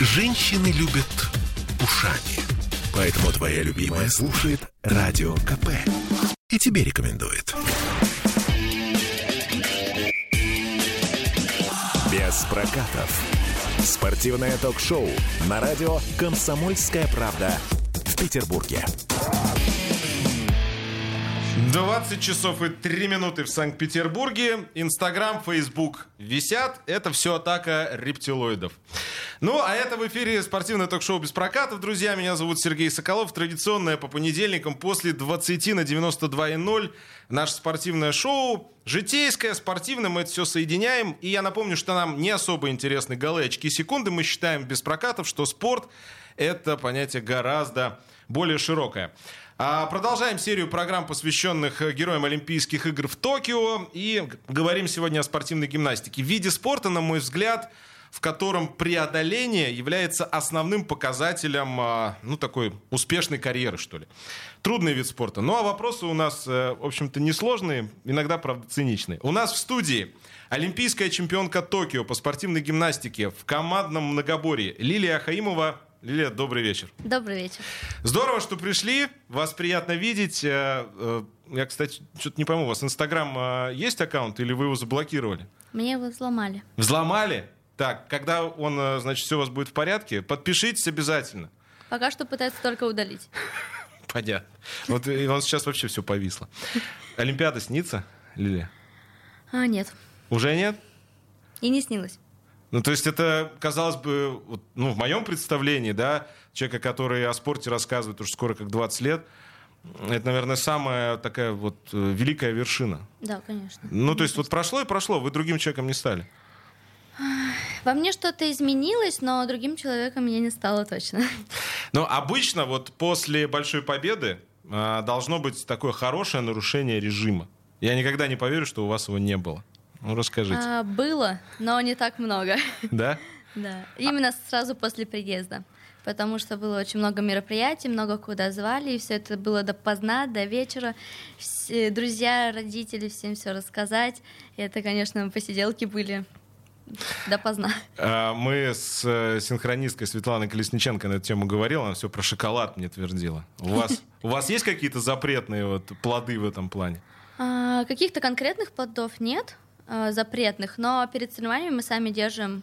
Женщины любят ушами. Поэтому твоя любимая слушает Радио КП. И тебе рекомендует. Без прокатов. Спортивное ток-шоу на радио «Комсомольская правда» в Петербурге. 20 часов и 3 минуты в Санкт-Петербурге. Инстаграм, Фейсбук висят. Это все атака рептилоидов. Ну, а это в эфире спортивное ток-шоу без прокатов. Друзья, меня зовут Сергей Соколов. Традиционное по понедельникам после 20 на 92,0 наше спортивное шоу. Житейское, спортивное, мы это все соединяем. И я напомню, что нам не особо интересны голы, очки, секунды. Мы считаем без прокатов, что спорт — это понятие гораздо более широкое. А, продолжаем серию программ, посвященных э, героям Олимпийских игр в Токио. И говорим сегодня о спортивной гимнастике. В виде спорта, на мой взгляд, в котором преодоление является основным показателем, а, ну, такой успешной карьеры, что ли. Трудный вид спорта. Ну, а вопросы у нас, э, в общем-то, несложные, иногда, правда, циничные. У нас в студии олимпийская чемпионка Токио по спортивной гимнастике в командном многоборье Лилия Ахаимова. Лилия, добрый вечер. Добрый вечер. Здорово, что пришли. Вас приятно видеть. Э, э, я, кстати, что-то не пойму, у вас Инстаграм есть аккаунт или вы его заблокировали? Мне его взломали. Взломали? Так, когда он, э, значит, все у вас будет в порядке, подпишитесь обязательно. Пока что пытается только удалить. Понятно. Вот он сейчас вообще все повисло. Олимпиада снится, Лилия? А, нет. Уже нет? И не снилось. Ну, то есть это, казалось бы, ну, в моем представлении, да, человека, который о спорте рассказывает уже скоро как 20 лет, это, наверное, самая такая вот э, великая вершина. Да, конечно. Ну, то есть вот прошло и прошло, вы другим человеком не стали. Во мне что-то изменилось, но другим человеком я не стала точно. Но обычно вот после большой победы э, должно быть такое хорошее нарушение режима. Я никогда не поверю, что у вас его не было. Ну, расскажите. А, было, но не так много. Да? Да. Именно сразу после приезда. Потому что было очень много мероприятий, много куда звали, и все это было допоздна, до вечера. Все, друзья, родители, всем все рассказать. И это, конечно, посиделки были допоздна. А, мы с э, синхронисткой Светланой Колесниченко на эту тему говорили, она все про шоколад мне твердила. У вас, у вас есть какие-то запретные вот плоды в этом плане? А, каких-то конкретных плодов нет, а, запретных, но перед соревнованиями мы сами держим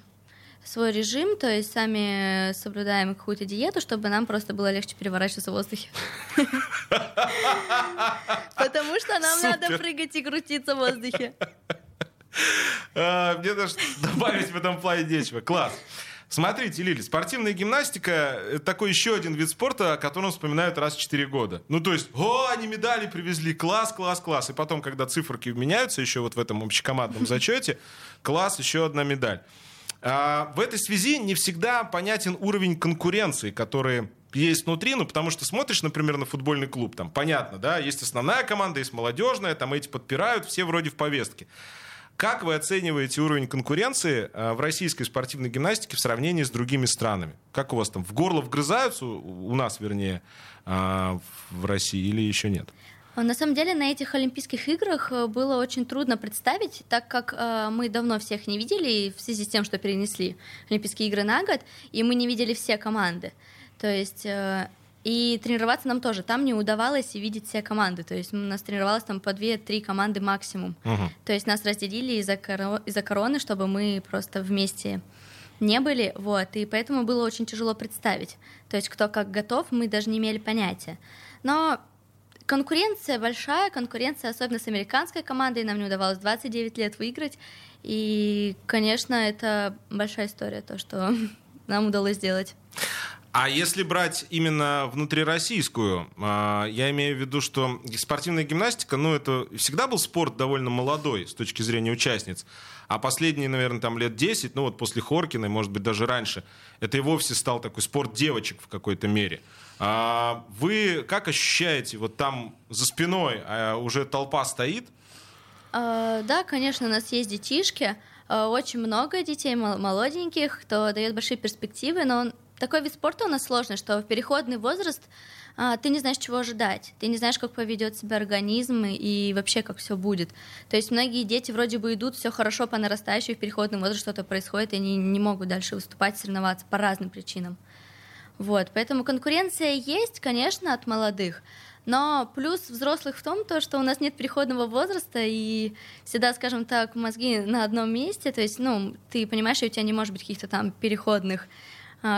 свой режим, то есть сами соблюдаем какую-то диету, чтобы нам просто было легче переворачиваться в воздухе. Потому что нам надо прыгать и крутиться в воздухе. А, мне даже добавить в этом плане нечего. Класс. Смотрите, Лили, спортивная гимнастика — это такой еще один вид спорта, о котором вспоминают раз в 4 года. Ну, то есть, о, они медали привезли, класс, класс, класс. И потом, когда циферки меняются еще вот в этом общекомандном зачете, класс, еще одна медаль. А, в этой связи не всегда понятен уровень конкуренции, который есть внутри, ну, потому что смотришь, например, на футбольный клуб, там, понятно, да, есть основная команда, есть молодежная, там эти подпирают, все вроде в повестке. Как вы оцениваете уровень конкуренции э, в российской спортивной гимнастике в сравнении с другими странами? Как у вас там в горло вгрызаются, у нас, вернее, э, в России или еще нет? На самом деле на этих Олимпийских играх э, было очень трудно представить, так как э, мы давно всех не видели в связи с тем, что перенесли Олимпийские игры на год, и мы не видели все команды. То есть э, и тренироваться нам тоже. Там не удавалось видеть все команды. То есть у нас тренировалось там по 2-3 команды максимум. Uh-huh. То есть нас разделили из-за, коро- из-за короны, чтобы мы просто вместе не были. Вот. И поэтому было очень тяжело представить. То есть кто как готов, мы даже не имели понятия. Но конкуренция большая, конкуренция особенно с американской командой. Нам не удавалось 29 лет выиграть. И, конечно, это большая история, то, что нам удалось сделать. А если брать именно внутрироссийскую, а, я имею в виду, что спортивная гимнастика, ну, это всегда был спорт довольно молодой с точки зрения участниц. А последние, наверное, там лет 10, ну вот после Хоркиной, может быть, даже раньше, это и вовсе стал такой спорт девочек в какой-то мере. А вы как ощущаете, вот там за спиной а уже толпа стоит? Да, конечно, у нас есть детишки, очень много детей молоденьких, кто дает большие перспективы, но такой вид спорта у нас сложный, что в переходный возраст а, ты не знаешь, чего ожидать, ты не знаешь, как поведет себя организм и вообще как все будет. То есть многие дети вроде бы идут, все хорошо по нарастающей, в переходный возраст что-то происходит, и они не могут дальше выступать, соревноваться по разным причинам. Вот, поэтому конкуренция есть, конечно, от молодых, но плюс взрослых в том, то, что у нас нет переходного возраста, и всегда, скажем так, мозги на одном месте, то есть, ну, ты понимаешь, что у тебя не может быть каких-то там переходных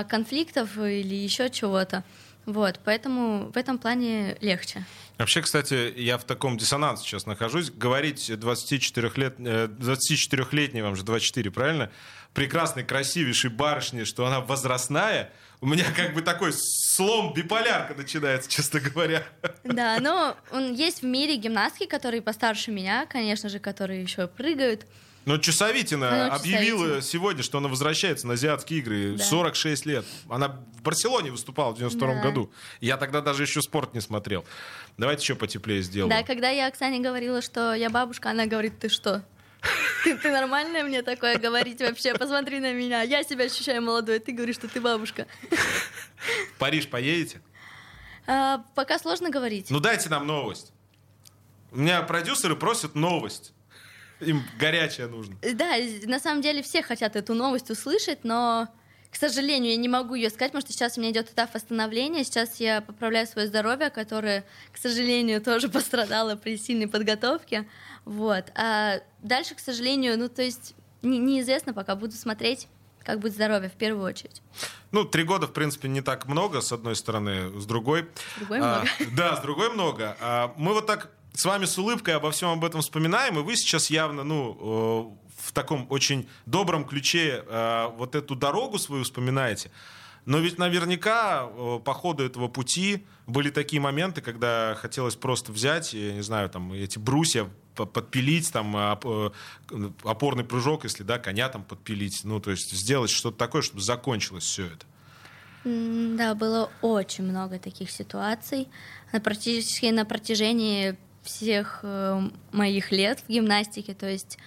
конфликтов или еще чего-то. Вот, поэтому в этом плане легче. Вообще, кстати, я в таком диссонансе сейчас нахожусь. Говорить 24 лет, 24-летней, вам же 24, правильно? Прекрасной, красивейшей барышне, что она возрастная, у меня как бы такой слом биполярка начинается, честно говоря. Да, но он есть в мире гимнастки, которые постарше меня, конечно же, которые еще прыгают. Но Чусовитина объявила Чусовитина. сегодня, что она возвращается на азиатские игры. Да. 46 лет. Она в Барселоне выступала в 92 да. году. Я тогда даже еще спорт не смотрел. Давайте еще потеплее сделаем. Да, когда я Оксане говорила, что я бабушка, она говорит, ты что? Ты, ты нормальная мне такое говорить вообще? Посмотри на меня. Я себя ощущаю молодой, ты говоришь, что ты бабушка. В Париж поедете? А, пока сложно говорить. Ну дайте нам новость. У меня продюсеры просят новость. Им горячая нужно. Да, на самом деле все хотят эту новость услышать, но, к сожалению, я не могу ее сказать, потому что сейчас у меня идет этап восстановления. Сейчас я поправляю свое здоровье, которое, к сожалению, тоже пострадало при сильной подготовке. Вот. А дальше, к сожалению, ну, то есть не, неизвестно пока. Буду смотреть как будет здоровье в первую очередь. Ну, три года, в принципе, не так много, с одной стороны, с другой. С другой а, много. Да, с другой много. А, мы вот так с вами с улыбкой обо всем об этом вспоминаем, и вы сейчас явно, ну, э, в таком очень добром ключе э, вот эту дорогу свою вспоминаете. Но ведь наверняка э, по ходу этого пути были такие моменты, когда хотелось просто взять, я не знаю, там эти брусья подпилить, там опорный прыжок, если да, коня там подпилить, ну то есть сделать что-то такое, чтобы закончилось все это. Да, было очень много таких ситуаций. Практически на протяжении всех э, моих лет в гимнастике, то есть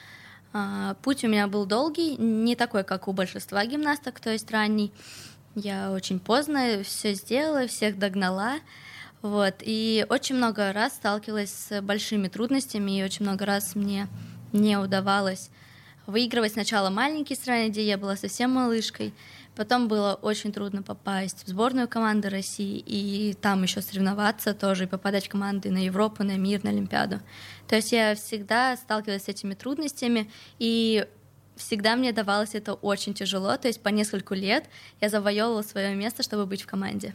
э, путь у меня был долгий, не такой, как у большинства гимнасток, то есть ранний. Я очень поздно все сделала, всех догнала. Вот. И очень много раз сталкивалась с большими трудностями, и очень много раз мне не удавалось выигрывать сначала маленькие страны, где я была совсем малышкой, Потом было очень трудно попасть в сборную команды России и там еще соревноваться тоже, и попадать в команды на Европу, на мир, на Олимпиаду. То есть я всегда сталкивалась с этими трудностями, и всегда мне давалось это очень тяжело. То есть по нескольку лет я завоевывала свое место, чтобы быть в команде.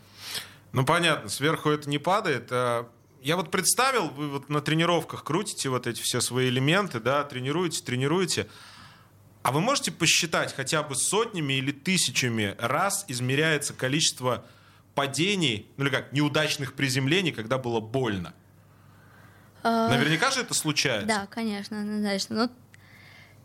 Ну понятно, сверху это не падает. А я вот представил, вы вот на тренировках крутите вот эти все свои элементы, да, тренируете, тренируете. А вы можете посчитать хотя бы сотнями или тысячами раз измеряется количество падений, ну или как, неудачных приземлений, когда было больно? А, Наверняка же это случается. Да, конечно, однозначно. Но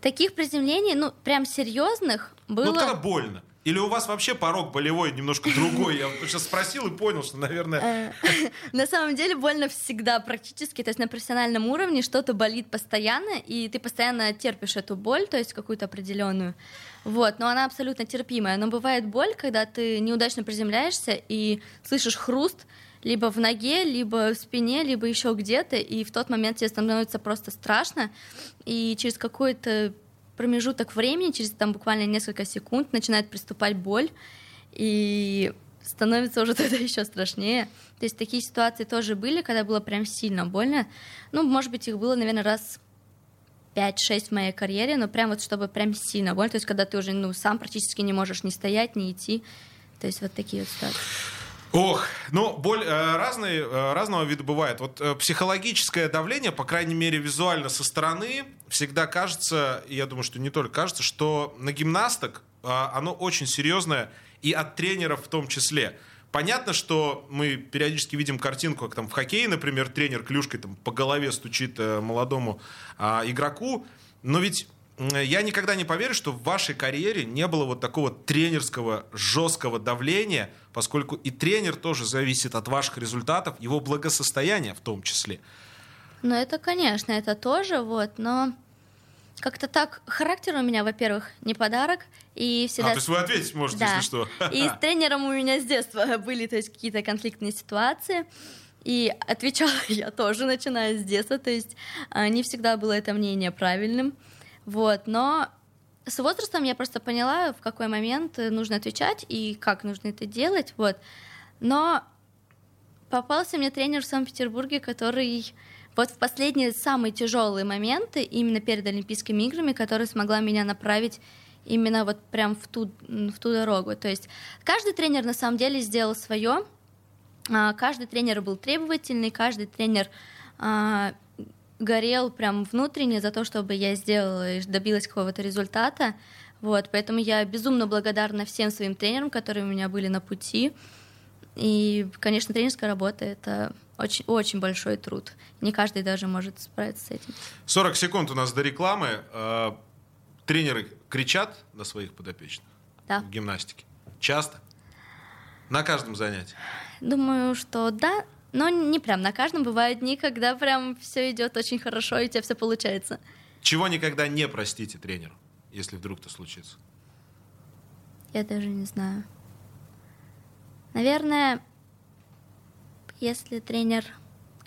таких приземлений, ну, прям серьезных было... Ну, когда больно. Или у вас вообще порог болевой немножко другой? Я сейчас спросил и понял, что, наверное... Э, на самом деле больно всегда практически. То есть на профессиональном уровне что-то болит постоянно, и ты постоянно терпишь эту боль, то есть какую-то определенную. Вот, но она абсолютно терпимая. Но бывает боль, когда ты неудачно приземляешься и слышишь хруст, либо в ноге, либо в спине, либо еще где-то, и в тот момент тебе становится просто страшно, и через какое-то промежуток времени, через там буквально несколько секунд, начинает приступать боль, и становится уже тогда еще страшнее. То есть такие ситуации тоже были, когда было прям сильно больно. Ну, может быть, их было, наверное, раз 5-6 в моей карьере, но прям вот чтобы прям сильно больно, то есть когда ты уже ну, сам практически не можешь ни стоять, ни идти. То есть вот такие вот ситуации. Ох, ну, боль э, разные, э, разного вида бывает. Вот э, психологическое давление, по крайней мере, визуально со стороны, всегда кажется, и я думаю, что не только кажется, что на гимнасток э, оно очень серьезное, и от тренеров в том числе. Понятно, что мы периодически видим картинку, как там в хоккее, например, тренер клюшкой там, по голове стучит молодому э, игроку, но ведь я никогда не поверю, что в вашей карьере не было вот такого тренерского жесткого давления, поскольку и тренер тоже зависит от ваших результатов, его благосостояния в том числе. Ну, это, конечно, это тоже, вот, но как-то так, характер у меня, во-первых, не подарок, и всегда... А, то есть вы ответить можете, Да. если что. И с тренером у меня с детства были, то есть, какие-то конфликтные ситуации. И отвечала я тоже, начиная с детства, то есть а, не всегда было это мнение правильным. Вот, но с возрастом я просто поняла, в какой момент э, нужно отвечать и как нужно это делать, вот. Но попался мне тренер в Санкт-Петербурге, который вот в последние самые тяжелые моменты, именно перед Олимпийскими играми, который смогла меня направить именно вот прям в ту, в ту дорогу. То есть каждый тренер на самом деле сделал свое, а, каждый тренер был требовательный, каждый тренер а, горел прям внутренне за то, чтобы я сделала и добилась какого-то результата. Вот, поэтому я безумно благодарна всем своим тренерам, которые у меня были на пути. И, конечно, тренерская работа — это очень, очень большой труд. Не каждый даже может справиться с этим. 40 секунд у нас до рекламы. Э, Тренеры кричат на своих подопечных Да. в гимнастике? Часто? На каждом занятии? Думаю, что да, но не прям на каждом. Бывают дни, когда прям все идет очень хорошо, и у тебя все получается. Чего никогда не простите тренеру, если вдруг это случится? Я даже не знаю. Наверное, если тренер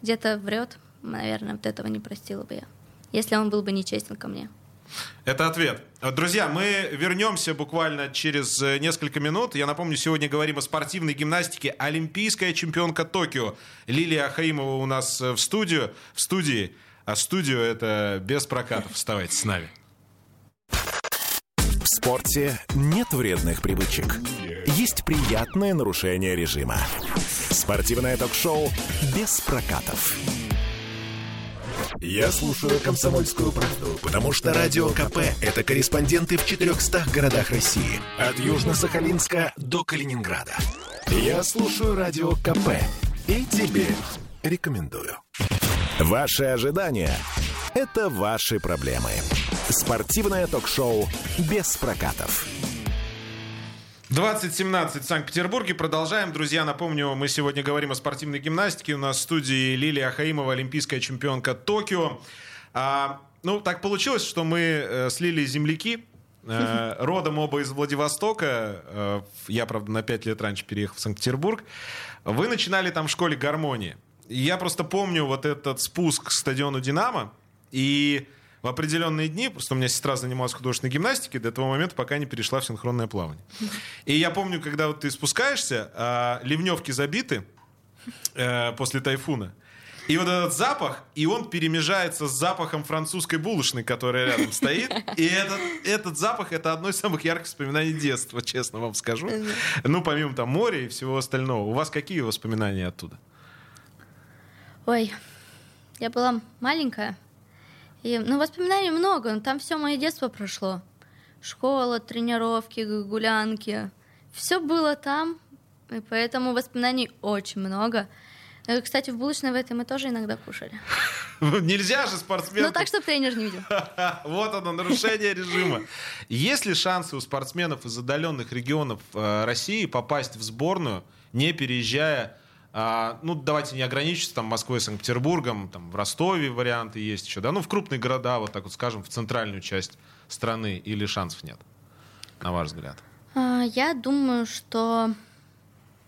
где-то врет, наверное, вот этого не простила бы я. Если он был бы нечестен ко мне. Это ответ. Друзья, мы вернемся буквально через э, несколько минут. Я напомню, сегодня говорим о спортивной гимнастике. Олимпийская чемпионка Токио Лилия Ахаимова у нас э, в студию. В студии. А студию это без прокатов. Вставайте с нами. В спорте нет вредных привычек. Есть приятное нарушение режима. Спортивное ток-шоу без прокатов. Я слушаю «Комсомольскую правду», потому что «Радио КП» — это корреспонденты в 400 городах России. От Южно-Сахалинска до Калининграда. Я слушаю «Радио КП» и тебе рекомендую. Ваши ожидания — это ваши проблемы. Спортивное ток-шоу без прокатов. 2017 в Санкт-Петербурге. Продолжаем. Друзья, напомню, мы сегодня говорим о спортивной гимнастике. У нас в студии Лилия Ахаимова, олимпийская чемпионка Токио. А, ну, так получилось, что мы э, с Лилией земляки. Э, родом оба из Владивостока. Э, я, правда, на 5 лет раньше переехал в Санкт-Петербург. Вы начинали там в школе гармонии. Я просто помню вот этот спуск к стадиону «Динамо». И в определенные дни, просто у меня сестра занималась художественной гимнастикой до того момента, пока не перешла в синхронное плавание. И я помню, когда вот ты спускаешься, а, ливневки забиты э, после тайфуна, и вот этот запах, и он перемежается с запахом французской булочной, которая рядом стоит. И этот, этот запах — это одно из самых ярких воспоминаний детства, честно вам скажу. Ну, помимо там моря и всего остального. У вас какие воспоминания оттуда? Ой, я была маленькая. И, ну, воспоминаний много, но там все мое детство прошло. Школа, тренировки, гулянки. Все было там, и поэтому воспоминаний очень много. Э, Кстати, в булочной в этой мы тоже иногда кушали. Нельзя же спортсменку... Ну, так, чтобы тренер не видел. Вот оно, нарушение режима. Есть ли шансы у спортсменов из отдаленных регионов э, России попасть в сборную, не переезжая, а, ну, давайте не ограничиться там Москвой, Санкт-Петербургом, там в Ростове варианты есть еще, да, ну, в крупные города, вот так вот скажем, в центральную часть страны, или шансов нет, на ваш взгляд? А, Я думаю, что,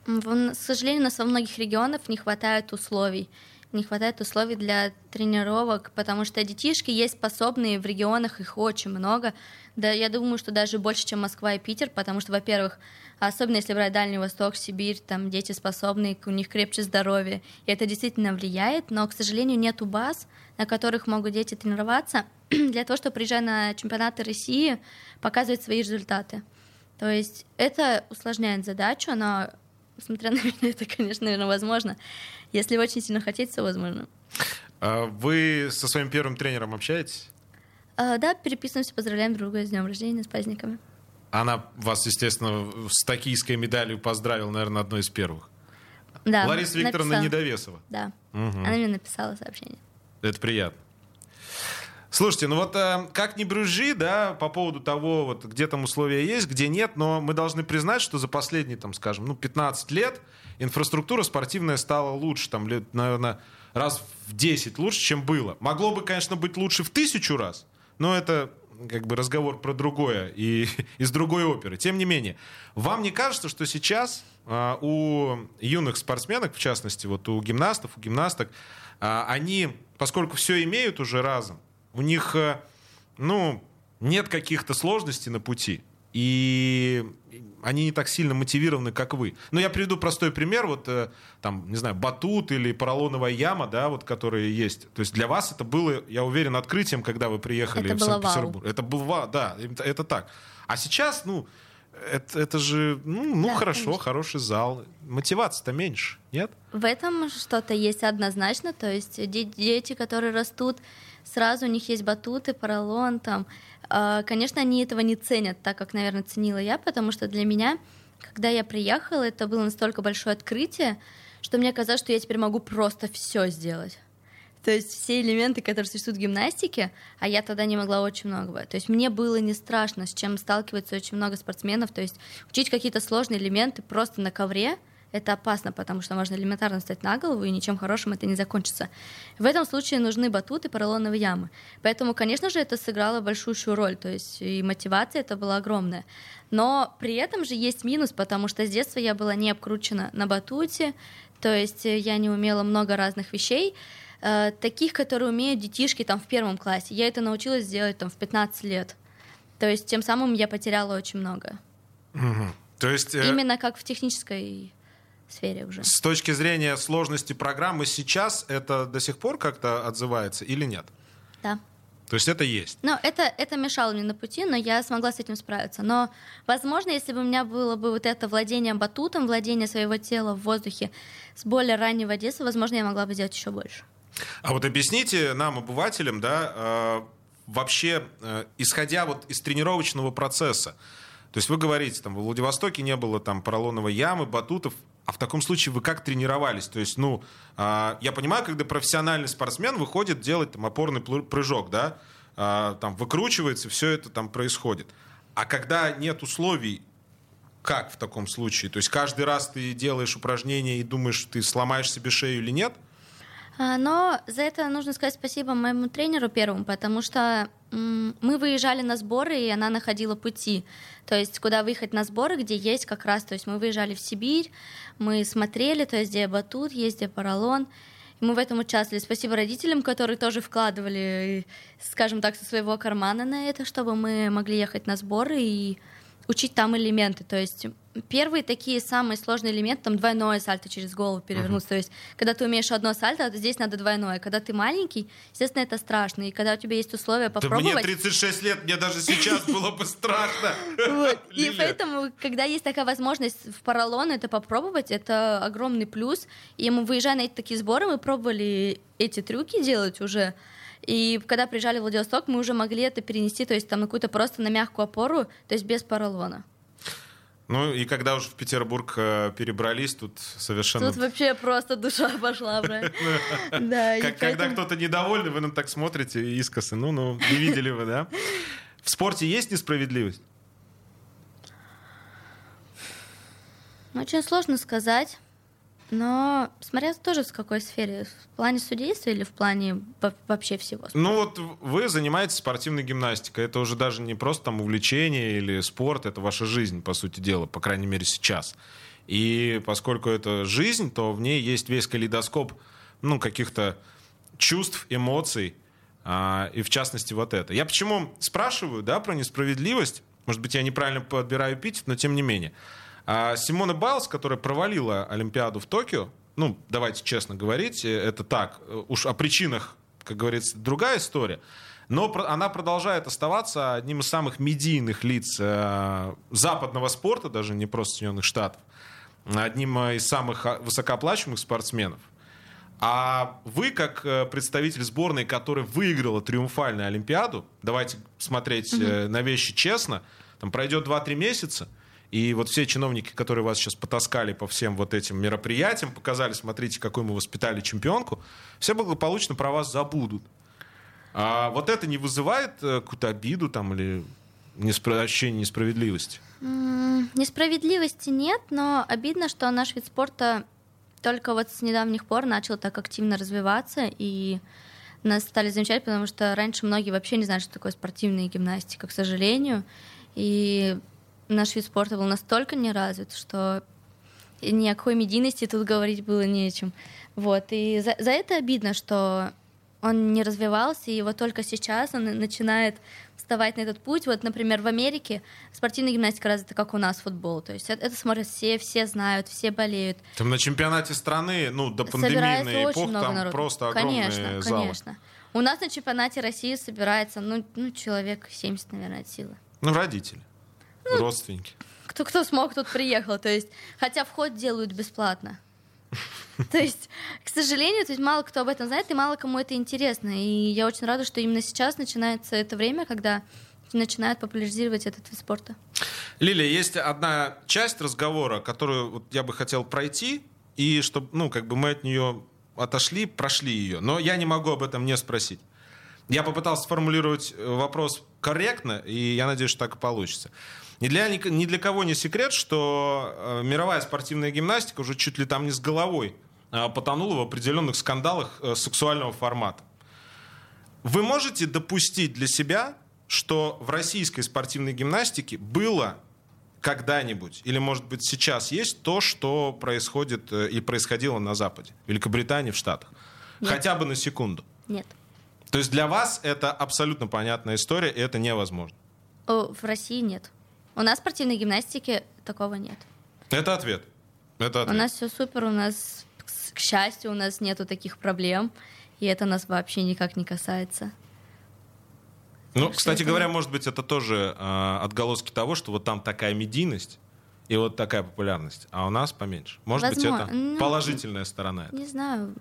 к сожалению, у нас во многих регионах не хватает условий. Не хватает условий для тренировок, потому что детишки есть способные в регионах, их очень много. Да, я думаю, что даже больше, чем Москва и Питер, потому что, во-первых, особенно если брать Дальний Восток, Сибирь, там дети способные, у них крепче здоровье, и это действительно влияет, но, к сожалению, нету баз, на которых могут дети тренироваться для того, чтобы, приезжая на чемпионаты России, показывать свои результаты. То есть это усложняет задачу, но, смотря на меня, это, конечно, наверное, возможно. Если очень сильно хотеть, все возможно. А Вы со своим первым тренером общаетесь? А, да, переписываемся, поздравляем друг друга с днем рождения, с праздниками. Она вас, естественно, с токийской медалью поздравила, наверное, одной из первых. Да, Лариса Викторовна написала. Недовесова. Да, Мгм. она мне написала сообщение. Это приятно. Слушайте, ну вот э, как ни брюжи, да, по поводу того, вот где там условия есть, где нет, но мы должны признать, что за последние, там, скажем, ну, 15 лет инфраструктура спортивная стала лучше, там, лет, наверное, раз в 10 лучше, чем было. Могло бы, конечно, быть лучше в тысячу раз, но это как бы разговор про другое и из другой оперы. Тем не менее, вам не кажется, что сейчас а, у юных спортсменок, в частности, вот у гимнастов, у гимнасток, а, они, поскольку все имеют уже разом, у них, а, ну, нет каких-то сложностей на пути, и они не так сильно мотивированы, как вы. Но я приведу простой пример, вот э, там, не знаю, батут или поролоновая яма, да, вот которые есть. То есть для вас это было, я уверен, открытием, когда вы приехали это в Санкт-Петербург. Это было, да, это, это так. А сейчас, ну, это, это же, ну, ну да, хорошо, конечно. хороший зал. Мотивация-то меньше, нет? В этом что-то есть однозначно. То есть дети, которые растут, сразу у них есть батуты, поролон, там, конечно, они этого не ценят так, как, наверное, ценила я, потому что для меня, когда я приехала, это было настолько большое открытие, что мне казалось, что я теперь могу просто все сделать. То есть все элементы, которые существуют в гимнастике, а я тогда не могла очень много. То есть мне было не страшно, с чем сталкивается очень много спортсменов. То есть учить какие-то сложные элементы просто на ковре — это опасно, потому что можно элементарно встать на голову, и ничем хорошим это не закончится. В этом случае нужны батуты, поролоновые ямы. Поэтому, конечно же, это сыграло большущую роль, то есть и мотивация это была огромная. Но при этом же есть минус, потому что с детства я была не обкручена на батуте, то есть я не умела много разных вещей, э, таких, которые умеют детишки там в первом классе. Я это научилась делать там в 15 лет. То есть тем самым я потеряла очень много. Угу. То есть э... именно как в технической сфере уже. С точки зрения сложности программы сейчас это до сих пор как-то отзывается или нет? Да. То есть это есть? Ну, это, это мешало мне на пути, но я смогла с этим справиться. Но, возможно, если бы у меня было бы вот это владение батутом, владение своего тела в воздухе с более раннего детства, возможно, я могла бы сделать еще больше. А вот объясните нам, обывателям, да, э, вообще, э, исходя вот из тренировочного процесса, то есть вы говорите, там, в Владивостоке не было там поролоновой ямы, батутов, а в таком случае вы как тренировались? То есть, ну, э, я понимаю, когда профессиональный спортсмен выходит делать там опорный прыжок, да, э, там выкручивается, все это там происходит. А когда нет условий, как в таком случае? То есть каждый раз ты делаешь упражнение и думаешь, ты сломаешь себе шею или нет? А, но за это нужно сказать спасибо моему тренеру первому, потому что мы выезжали на сборы, и она находила пути. То есть, куда выехать на сборы, где есть как раз, то есть мы выезжали в Сибирь, мы смотрели, то есть, где батут есть, где поролон, и мы в этом участвовали. Спасибо родителям, которые тоже вкладывали, скажем так, со своего кармана на это, чтобы мы могли ехать на сборы и учить там элементы. То есть первые такие самые сложные элементы, там двойное сальто через голову перевернуться. Uh-huh. То есть, когда ты умеешь одно сальто, то здесь надо двойное. Когда ты маленький, естественно, это страшно. И когда у тебя есть условия попробовать... Да мне 36 лет, мне даже сейчас было бы страшно. И поэтому, когда есть такая возможность в поролон это попробовать, это огромный плюс. И мы, выезжая на эти такие сборы, мы пробовали эти трюки делать уже. И когда приезжали в Владивосток, мы уже могли это перенести, то есть там на какую-то просто на мягкую опору, то есть без поролона. Ну и когда уже в Петербург э, перебрались, тут совершенно... Тут вообще просто душа пошла. Да, Когда кто-то недовольный, вы нам так смотрите искосы. Ну, ну, не видели вы, да? В спорте есть несправедливость? Очень сложно сказать. Но смотря тоже в какой сфере, в плане судейства или в плане вообще всего. Ну вот вы занимаетесь спортивной гимнастикой, это уже даже не просто там увлечение или спорт, это ваша жизнь, по сути дела, по крайней мере сейчас. И поскольку это жизнь, то в ней есть весь калейдоскоп ну, каких-то чувств, эмоций, а, и в частности вот это. Я почему спрашиваю да, про несправедливость, может быть, я неправильно подбираю эпитет, но тем не менее. А Симона Байлс, которая провалила Олимпиаду в Токио, ну, давайте честно говорить, э, это так, э, уж о причинах, как говорится, другая история, но она продолжает оставаться одним из самых медийных лиц э, западного спорта, даже не просто Соединенных Штатов, одним из самых а, высокооплачиваемых спортсменов. А вы, как представитель сборной, которая выиграла триумфальную Олимпиаду, давайте смотреть mm-hmm. на вещи честно, там пройдет 2-3 месяца, и вот все чиновники, которые вас сейчас потаскали по всем вот этим мероприятиям, показали, смотрите, какой мы воспитали чемпионку, все благополучно про вас забудут. А вот это не вызывает э, какую-то обиду там или неспро... ощущение несправедливости? Несправедливости нет, но обидно, что наш вид спорта только вот с недавних пор начал так активно развиваться, и нас стали замечать, потому что раньше многие вообще не знали, что такое спортивная гимнастика, к сожалению. И наш вид спорта был настолько не развит, что ни о какой медийности тут говорить было нечем. Вот. И за, за это обидно, что он не развивался, и вот только сейчас он начинает вставать на этот путь. Вот, например, в Америке спортивная гимнастика развита, как у нас футбол. То есть это, это смотрят все, все знают, все болеют. Там на чемпионате страны, ну, до пандемийной эпохи, там народу. просто огромные конечно, залы. Конечно, У нас на чемпионате России собирается, ну, ну человек 70, наверное, от силы. Ну, родители, родственники. Кто, кто смог, тот приехал. То есть, хотя вход делают бесплатно. То есть, к сожалению, то есть мало кто об этом знает, и мало кому это интересно. И я очень рада, что именно сейчас начинается это время, когда начинают популяризировать этот вид спорта. Лилия, есть одна часть разговора, которую вот я бы хотел пройти, и чтобы, ну, как бы мы от нее отошли, прошли ее. Но я не могу об этом не спросить. Я попытался сформулировать э, вопрос корректно, и я надеюсь, что так и получится. Ни для, ни для кого не секрет, что э, мировая спортивная гимнастика уже чуть ли там не с головой э, потонула в определенных скандалах э, сексуального формата. Вы можете допустить для себя, что в российской спортивной гимнастике было когда-нибудь, или, может быть, сейчас есть то, что происходит и происходило на Западе, в Великобритании, в Штатах? Нет. Хотя бы на секунду. Нет. То есть для вас это абсолютно понятная история, и это невозможно? В России нет. У нас в спортивной гимнастике такого нет. Это ответ. Это ответ. У нас все супер, у нас, к счастью, у нас нету таких проблем, и это нас вообще никак не касается. Ну, так кстати это... говоря, может быть, это тоже э, отголоски того, что вот там такая медийность и вот такая популярность, а у нас поменьше. Может Возможно. быть, это ну, положительная сторона. Не знаю.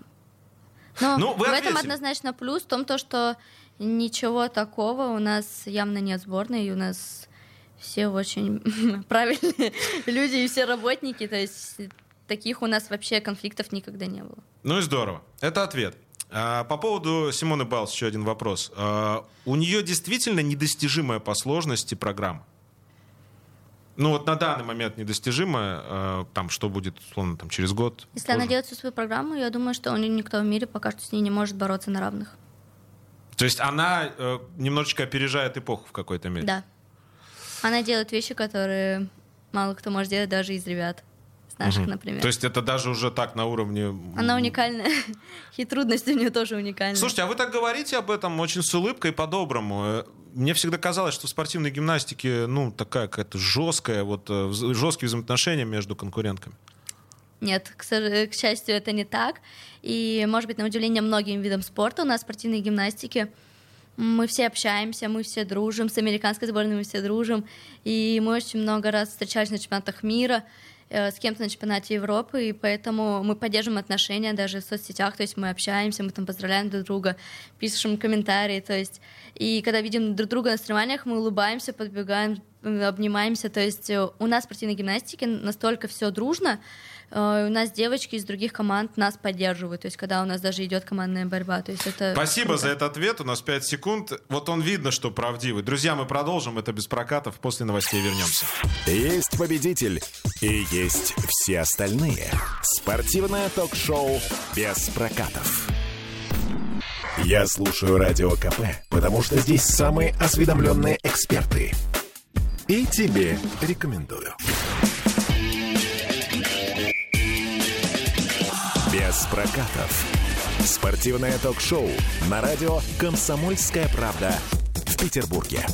Но ну, в этом однозначно плюс в том, то, что ничего такого у нас явно нет сборной, и у нас все очень правильные люди и все работники, то есть таких у нас вообще конфликтов никогда не было. Ну и здорово. Это ответ. А, по поводу Симоны Балс еще один вопрос. А, у нее действительно недостижимая по сложности программа? Ну вот на данный момент недостижимая, а, там что будет, условно, там через год? Если позже. она делает всю свою программу, я думаю, что никто в мире пока что с ней не может бороться на равных. То есть она э, немножечко опережает эпоху в какой-то мере? Да. Она делает вещи, которые мало кто может делать даже из ребят. Наших, угу. например. То есть это даже уже так на уровне... Она уникальная. И трудности у нее тоже уникальные. Слушайте, а вы так говорите об этом очень с улыбкой по-доброму. Э, мне всегда казалось, что в спортивной гимнастике, ну, такая какая-то жесткая, вот, э, жесткие взаимоотношения между конкурентками. Нет, к, к счастью, это не так. И, может быть, на удивление многим видам спорта у нас в спортивной гимнастике мы все общаемся, мы все дружим, с американской сборной мы все дружим, и мы очень много раз встречались на чемпионатах мира, э, с кем-то на чемпионате Европы, и поэтому мы поддерживаем отношения даже в соцсетях, то есть мы общаемся, мы там поздравляем друг друга, пишем комментарии, то есть. И когда видим друг друга на соревнованиях, мы улыбаемся, подбегаем, обнимаемся, то есть э, у нас в спортивной гимнастике настолько все дружно, Э, у нас девочки из других команд нас поддерживают, то есть когда у нас даже идет командная борьба. То есть это Спасибо круто. за этот ответ, у нас 5 секунд. Вот он видно, что правдивый. Друзья, мы продолжим, это без прокатов, после новостей вернемся. Есть победитель и есть все остальные. Спортивное ток-шоу без прокатов. Я слушаю Радио КП, потому что здесь самые осведомленные эксперты. И тебе рекомендую. Без прокатов. Спортивное ток-шоу на радио «Комсомольская правда» в Петербурге.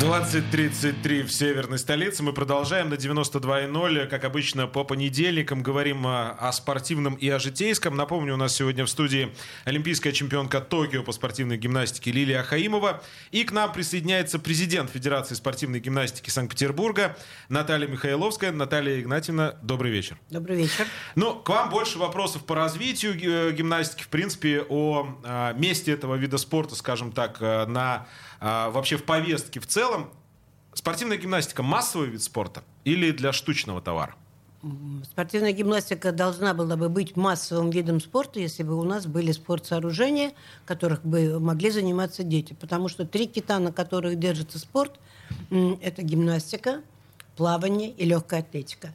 20.33 в северной столице. Мы продолжаем на 92.0. Как обычно, по понедельникам говорим о, о спортивном и о житейском. Напомню, у нас сегодня в студии олимпийская чемпионка Токио по спортивной гимнастике Лилия Хаимова. И к нам присоединяется президент Федерации спортивной гимнастики Санкт-Петербурга Наталья Михайловская. Наталья Игнатьевна, добрый вечер. Добрый вечер. Ну, к вам больше вопросов по развитию э, гимнастики, в принципе, о, о месте этого вида спорта, скажем так, э, на а, вообще в повестке в целом, спортивная гимнастика массовый вид спорта или для штучного товара? Спортивная гимнастика должна была бы быть массовым видом спорта, если бы у нас были спортсооружения, которых бы могли заниматься дети. Потому что три кита, на которых держится спорт, это гимнастика, плавание и легкая атлетика.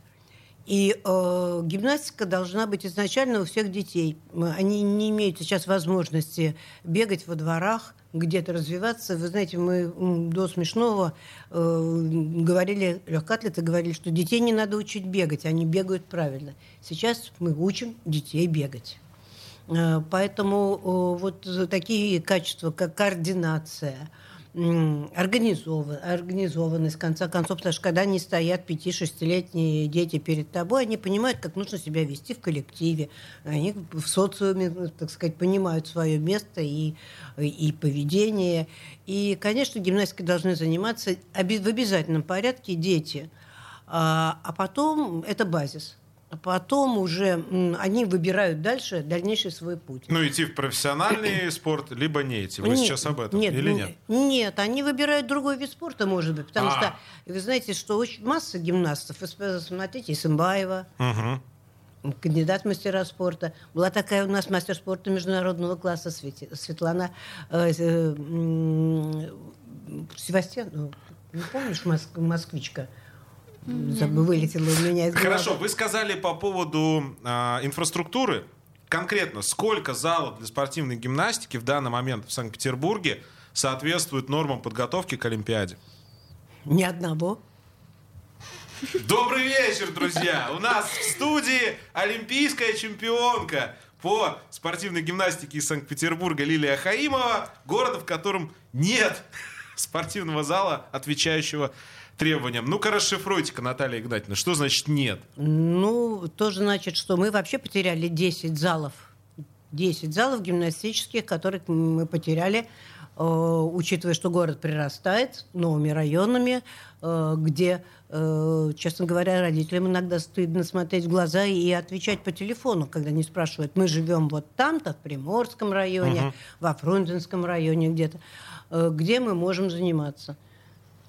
И э, гимнастика должна быть изначально у всех детей. Они не имеют сейчас возможности бегать во дворах, где-то развиваться. Вы знаете, мы до смешного э, говорили, легкоатлеты говорили, что детей не надо учить бегать, они бегают правильно. Сейчас мы учим детей бегать. Э, поэтому э, вот такие качества, как координация, организован, организованность, в конце концов, потому что когда они стоят 5-6-летние дети перед тобой, они понимают, как нужно себя вести в коллективе, они в социуме, так сказать, понимают свое место и, и поведение. И, конечно, гимнастикой должны заниматься в обязательном порядке дети, а, а потом это базис а потом уже они выбирают дальше дальнейший свой путь. Ну, идти в профессиональный спорт, либо не идти. Вы нет, сейчас об этом нет, или нет? Нет, они выбирают другой вид спорта, может быть, потому А-а-а. что вы знаете, что очень масса гимнастов. Смотрите, Исымбаева, угу. кандидат в мастера спорта. Была такая у нас мастер спорта международного класса Светлана э, э, Севастьян, ну, не помнишь, москвичка? Вылетело у меня из головы. Хорошо, вы сказали по поводу э, инфраструктуры. Конкретно, сколько залов для спортивной гимнастики в данный момент в Санкт-Петербурге соответствует нормам подготовки к Олимпиаде? Ни одного. Добрый вечер, друзья! У нас в студии олимпийская чемпионка по спортивной гимнастике из Санкт-Петербурга Лилия Хаимова, города, в котором нет спортивного зала, отвечающего требованиям. Ну-ка, расшифруйте-ка, Наталья Игнатьевна, что значит нет? Ну, тоже значит, что мы вообще потеряли 10 залов. 10 залов гимнастических, которых мы потеряли, учитывая, что город прирастает новыми районами, э, где, э, честно говоря, родителям иногда стыдно смотреть в глаза и отвечать по телефону, когда они спрашивают, мы живем вот там-то, в Приморском районе, uh-huh. во Фрунзенском районе где-то, э, где мы можем заниматься.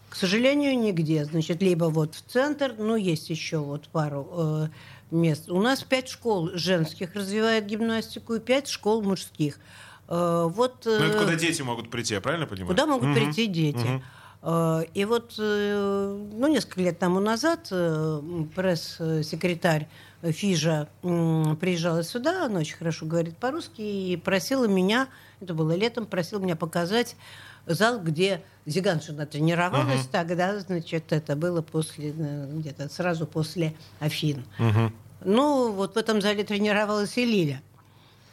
К сожалению, нигде. Значит, либо вот в центр, ну, есть еще вот пару э, мест. У нас пять школ женских развивает гимнастику и пять школ мужских. Э, вот, э, ну, это куда дети могут прийти, я правильно понимаю? Куда могут угу. прийти дети. Угу. И вот э, ну, несколько лет тому назад э, пресс-секретарь Фижа приезжала сюда, она очень хорошо говорит по-русски, и просила меня, это было летом, просила меня показать зал, где Зиганшина тренировалась угу. тогда, значит, это было после, э, где-то сразу после Афин. Угу. Ну, вот в этом зале тренировалась и Лиля.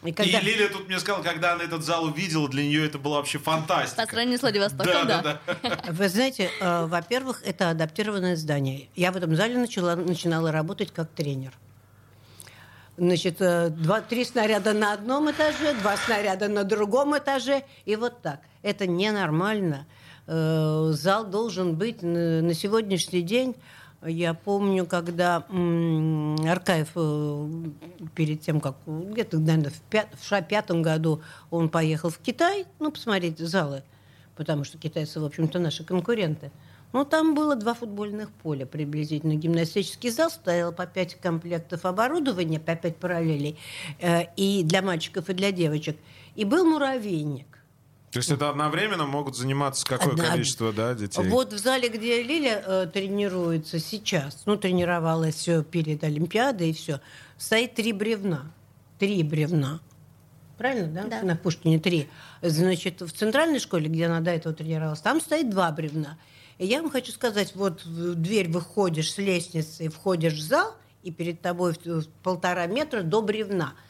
И, когда... и Лиля тут мне сказала, когда она этот зал увидела, для нее это была вообще фантастика. По сравнению с Владивостоком, да. да. да, да. Вы знаете, э, во-первых, это адаптированное здание. Я в этом зале начала, начинала работать как тренер. Значит, э, два, три снаряда на одном этаже, два снаряда на другом этаже, и вот так. Это ненормально. Э, зал должен быть на сегодняшний день. Я помню, когда Аркаев э, перед тем, как где-то, наверное, в, пят, в пятом году он поехал в Китай, ну, посмотреть залы, потому что китайцы, в общем-то, наши конкуренты. Ну, там было два футбольных поля приблизительно. Гимнастический зал стоял по пять комплектов оборудования, по пять параллелей, э, и для мальчиков, и для девочек. И был муравейник. То есть это одновременно могут заниматься какое Одна... количество да, детей? Вот в зале, где Лиля э, тренируется сейчас, ну, тренировалась все перед Олимпиадой и все, стоит три бревна. Три бревна. Правильно, да? да? На Пушкине три. Значит, в центральной школе, где она до этого тренировалась, там стоит два бревна. И я вам хочу сказать, вот в дверь выходишь с лестницы, входишь в зал, и перед тобой полтора метра до бревна –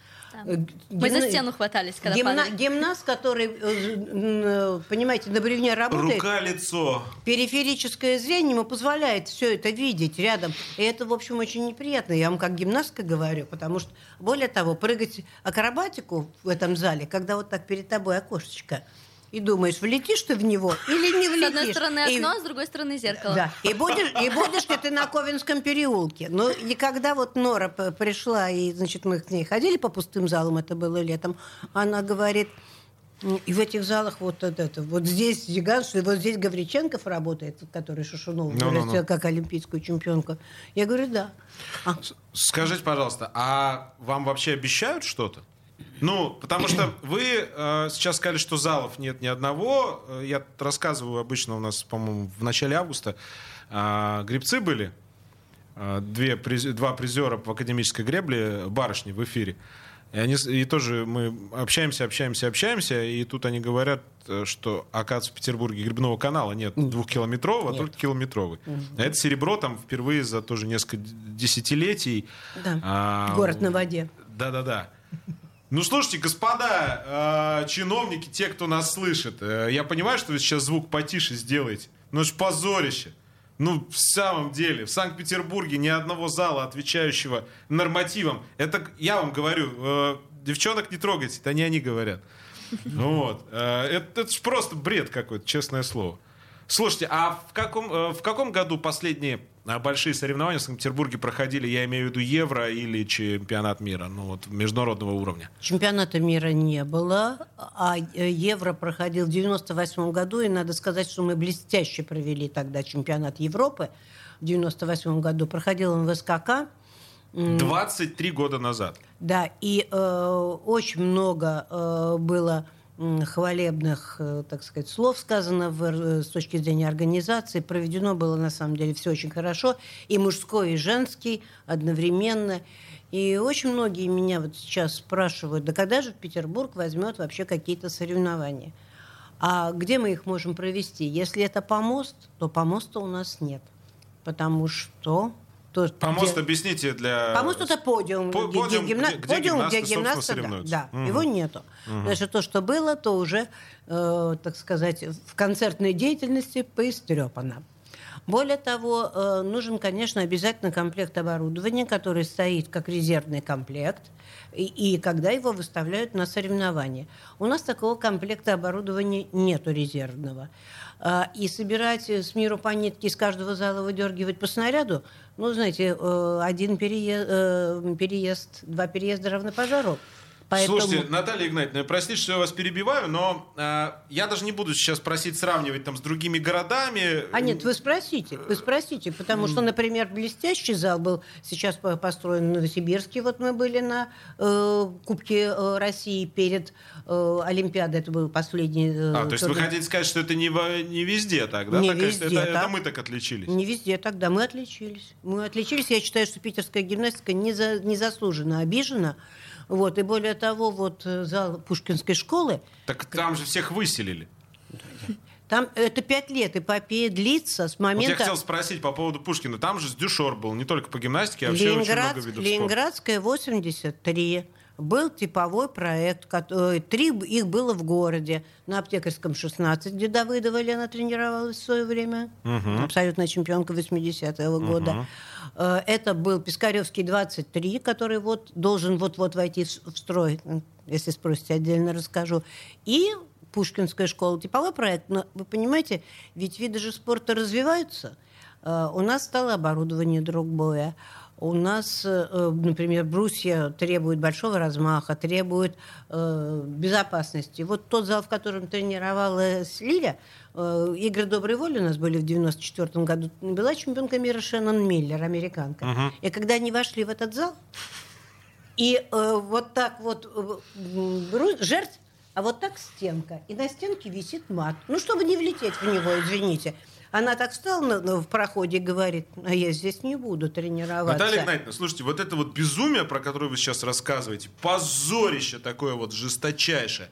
Э, Мы за стену хватались, когда Гимна... падали. Гимнаст, который, э, понимаете, на бревне работает. Рука, лицо. Периферическое зрение ему позволяет все это видеть рядом. И это, в общем, очень неприятно. Я вам как гимнастка говорю, потому что, более того, прыгать акробатику в этом зале, когда вот так перед тобой окошечко – и думаешь, влетишь ты в него или не влетишь. С одной стороны окно, и... с другой стороны зеркало. Да, и будешь, и будешь ли ты на Ковенском переулке. Но ну, и когда вот Нора пришла, и, значит, мы к ней ходили по пустым залам, это было летом, она говорит, и в этих залах вот это, вот здесь Зиганш, вот здесь Гавриченков работает, который Шушунов no, no, no. как олимпийскую чемпионку. Я говорю, да. А. Скажите, пожалуйста, а вам вообще обещают что-то? Ну, потому что вы э, сейчас сказали, что залов нет ни одного. Э, я рассказываю обычно у нас, по-моему, в начале августа э, грибцы были. э, две, два призера по академической гребле, барышни в эфире. И, они, и тоже мы общаемся, общаемся, общаемся, и тут они говорят, э, что, оказывается, в Петербурге грибного канала нет двухкилометрового, а только километровый. Угу. А это серебро там впервые за тоже несколько десятилетий. Да. А, Город на воде. Да-да-да. Ну, слушайте, господа, э, чиновники, те, кто нас слышит, э, я понимаю, что вы сейчас звук потише сделаете, но это же позорище. Ну, в самом деле, в Санкт-Петербурге ни одного зала, отвечающего нормативам. Это, я вам говорю, э, девчонок не трогайте, это не они говорят. Вот. Э, это, это же просто бред какой-то, честное слово. Слушайте, а в каком, э, в каком году последние а большие соревнования в Санкт-Петербурге проходили, я имею в виду Евро или чемпионат мира, ну вот международного уровня? Чемпионата мира не было, а э, Евро проходил в 98 году, и надо сказать, что мы блестяще провели тогда чемпионат Европы в 98 году. Проходил он в СКК. 23 года назад. Да, и э, очень много э, было хвалебных, э, так сказать, слов сказано в, э, с точки зрения организации. Проведено было, на самом деле, все очень хорошо. И мужской, и женский одновременно. И очень многие меня вот сейчас спрашивают, да когда же Петербург возьмет вообще какие-то соревнования? А где мы их можем провести? Если это помост, то помоста у нас нет. Потому что то, Помост где... объясните для... Помост это подиум, По, где, подиум, гимна... где, где подиум, где гимнасты, да, да угу. его нету. Угу. Значит, то, что было, то уже, э, так сказать, в концертной деятельности поистрепано. Более того, э, нужен, конечно, обязательно комплект оборудования, который стоит как резервный комплект, и, и когда его выставляют на соревнования. У нас такого комплекта оборудования нету резервного. Э, и собирать с миру по нитке из каждого зала выдергивать по снаряду – ну, знаете, э, один переезд, э, переезд два переезда равно пожару. Поэтому... Слушайте, Наталья Игнатьевна, простите, что я вас перебиваю, но э, я даже не буду сейчас просить сравнивать там с другими городами. А нет, вы спросите, вы спросите, потому что, например, блестящий зал был сейчас построен в Новосибирске, вот мы были на э, Кубке э, России перед э, Олимпиадой, это был последний... Э, а, то есть вы хотите сказать, что это не, не везде так, да? Не так, везде это, так. это мы так отличились? Не везде так, да, мы отличились. Мы отличились, я считаю, что питерская гимнастика не за, незаслуженно обижена, вот, и более того, вот э, зал Пушкинской школы... Так там же всех выселили. Там это пять лет, эпопея длится с момента... Вот я хотел спросить по поводу Пушкина. Там же дюшор был, не только по гимнастике, а вообще Ленинград, очень много видов Ленинградская 83 был типовой проект, который, три их было в городе, на Аптекарском 16, где Давыдова Лена тренировалась в свое время, угу. абсолютная чемпионка 80-го угу. года. Э, это был Пискаревский 23, который вот должен вот-вот войти в строй, если спросите, отдельно расскажу. И Пушкинская школа, типовой проект. Но вы понимаете, ведь виды же спорта развиваются. Э, у нас стало оборудование другое. У нас, э, например, брусья требуют большого размаха, требуют э, безопасности. Вот тот зал, в котором тренировалась Лиля, э, игры доброй воли у нас были в 94 году, была чемпионка мира Шеннон Миллер, американка. Uh-huh. И когда они вошли в этот зал, и э, вот так вот э, жертв, а вот так стенка. И на стенке висит мат. Ну, чтобы не влететь в него, извините. Она так встала в проходе и говорит, а я здесь не буду тренироваться. Наталья Игнатьевна, слушайте, вот это вот безумие, про которое вы сейчас рассказываете, позорище такое вот жесточайшее.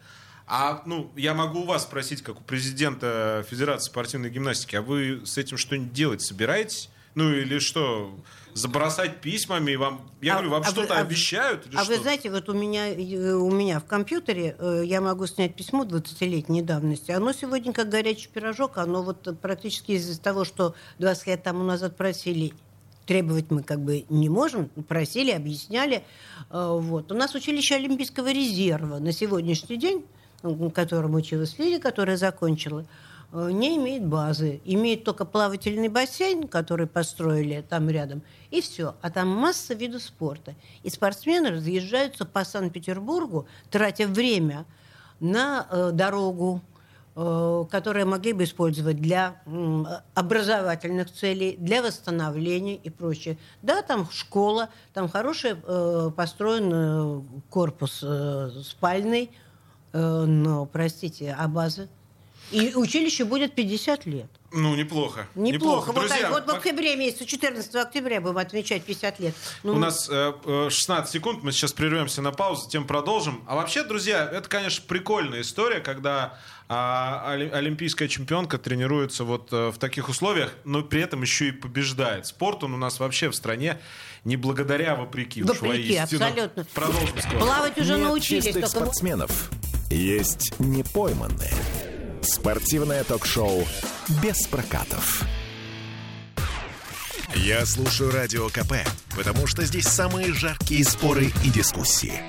А, ну, я могу у вас спросить, как у президента Федерации спортивной гимнастики, а вы с этим что-нибудь делать собираетесь? Ну, или что, забросать письмами, вам, я а, говорю, вам а что-то а, обещают? Или а что? вы знаете, вот у меня, э, у меня в компьютере э, я могу снять письмо 20-летней давности. Оно сегодня как горячий пирожок, оно вот практически из-за того, что 20 лет тому назад просили требовать мы как бы не можем, просили, объясняли. Э, вот. У нас училище Олимпийского резерва на сегодняшний день, в котором училась Лилия, которая закончила, не имеет базы. Имеет только плавательный бассейн, который построили там рядом, и все. А там масса видов спорта. И спортсмены разъезжаются по Санкт-Петербургу, тратя время на э, дорогу, э, которые могли бы использовать для э, образовательных целей, для восстановления и прочее. Да, там школа, там хороший э, построен э, корпус э, спальный, э, но, простите, а базы? И училище будет 50 лет. Ну, неплохо. Неплохо. Вот, Друзья, вот в пок- октябре месяце, 14 октября будем отмечать 50 лет. Ну, У нас э, э, 16 секунд, мы сейчас прервемся на паузу, затем продолжим. А вообще, друзья, это, конечно, прикольная история, когда а, оли- олимпийская чемпионка тренируется вот э, в таких условиях, но при этом еще и побеждает. Спорт он у нас вообще в стране не благодаря, вопреки. уж Вопреки, воистину. абсолютно. Продолжим скоро. Плавать уже Нет научились. чистых только вот- спортсменов. Есть непойманные. Спортивное ток-шоу «Без прокатов». Я слушаю Радио КП, потому что здесь самые жаркие споры и дискуссии.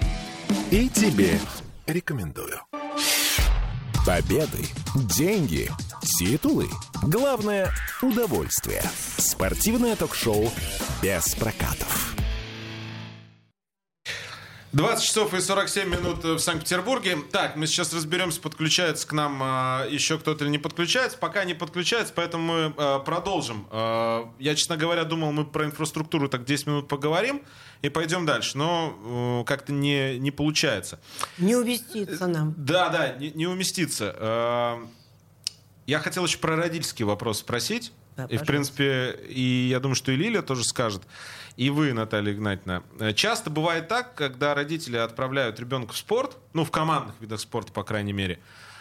И тебе рекомендую. Победы, деньги, титулы. Главное – удовольствие. Спортивное ток-шоу «Без прокатов». 20 часов и 47 минут в Санкт-Петербурге. Так, мы сейчас разберемся, подключается к нам а, еще кто-то или не подключается. Пока не подключается, поэтому мы а, продолжим. А, я, честно говоря, думал, мы про инфраструктуру так 10 минут поговорим и пойдем дальше. Но э, как-то не, не получается. Не уместится нам. Да, да, не, не уместится. Э, Я хотел еще про родительский вопрос спросить. Да, и, в пожалуйста. принципе, и я думаю, что и Лилия тоже скажет. И вы, Наталья Игнатьевна. Часто бывает так, когда родители отправляют ребенка в спорт, ну, в командных видах спорта, по крайней мере,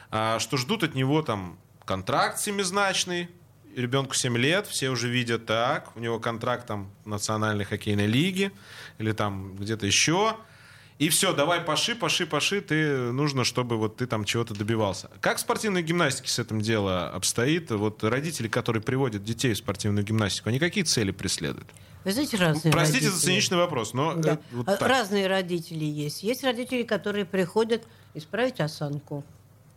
а, что ждут от него там контракт семизначный, ребенку 7 лет, все уже видят так, у него контракт там в национальной хоккейной лиге или там где-то еще. И все, давай паши, паши, паши, ты нужно, чтобы вот ты там чего-то добивался. Как в спортивной гимнастике с этим дело обстоит? Вот родители, которые приводят детей в спортивную гимнастику, они какие цели преследуют? Вы знаете, разные Простите родители. за циничный вопрос, но Да. э, вот А, так. Разные родители есть. Есть родители, которые приходят исправить осанку.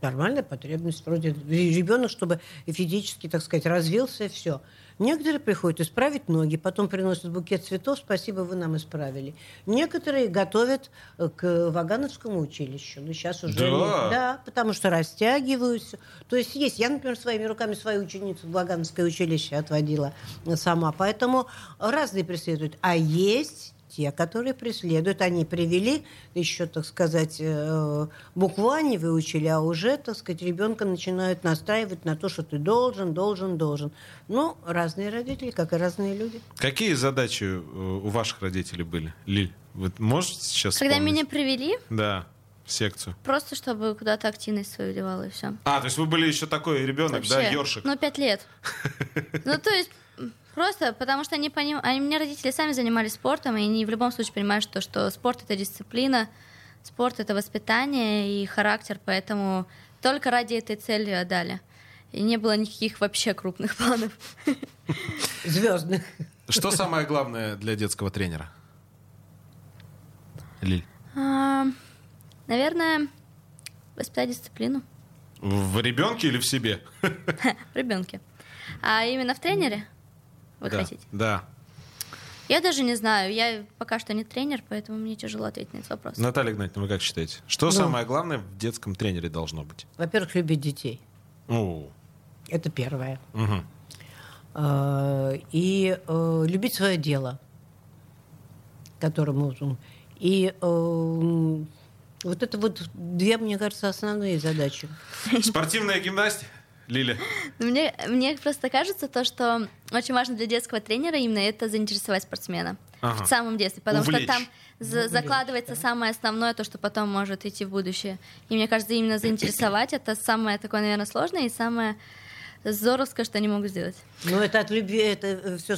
Нормальная потребность. Вроде ребенок, чтобы физически, так сказать, развился, и все. Некоторые приходят исправить ноги, потом приносят букет цветов, спасибо, вы нам исправили. Некоторые готовят э, к Вагановскому училищу. Ну, сейчас уже... Да? нет. Да, потому что растягиваются. То есть есть. Я, например, своими руками свою ученицу в Вагановское училище отводила сама. Поэтому разные преследуют. А есть те, которые преследуют. Они привели, еще, так сказать, э, букву А не выучили, а уже, так сказать, ребенка начинают настраивать на то, что ты должен, должен, должен. Ну, разные родители, как и разные люди. Какие задачи э, у ваших родителей были? Лиль, вы можете сейчас Когда вспомнить? меня привели, Да, в секцию. просто чтобы куда-то активность свою девала и все. А, то есть вы были еще такой ребенок, да, ёршик? Ну, пять лет. Ну, то есть, просто потому что они понимают... Они, у меня родители сами занимались спортом, и они в любом случае понимают, что, что спорт — это дисциплина, спорт — это воспитание и характер, поэтому только ради этой цели отдали. И не было никаких вообще крупных планов. Звездных. Что самое главное для детского тренера? Лиль. А, Наверное, воспитать дисциплину В ребенке или в себе? в ребенке. А именно в тренере вы да. хотите? Да. Я даже не знаю. Я пока что не тренер, поэтому мне тяжело ответить на этот вопрос. Наталья Игнатьевна, вы как считаете? Что Ну. самое главное в детском тренере должно быть? Во-первых, любить детей. О, Это первое. Э, И э, любить свое дело, которому... он- И э, вот это вот две, мне кажется, основные задачи. Спортивная гимнастика? Лиля. Ну, Мне, мне просто кажется то, что очень важно для детского тренера именно это заинтересовать спортсмена Ага. в самом детстве, потому Увлечь. что там за- закладывается самое основное, то, что потом может идти в будущее. И мне кажется, именно заинтересовать это самое такое, наверное, сложное и самое здоровское, что они могут сделать. Но это от любви, это все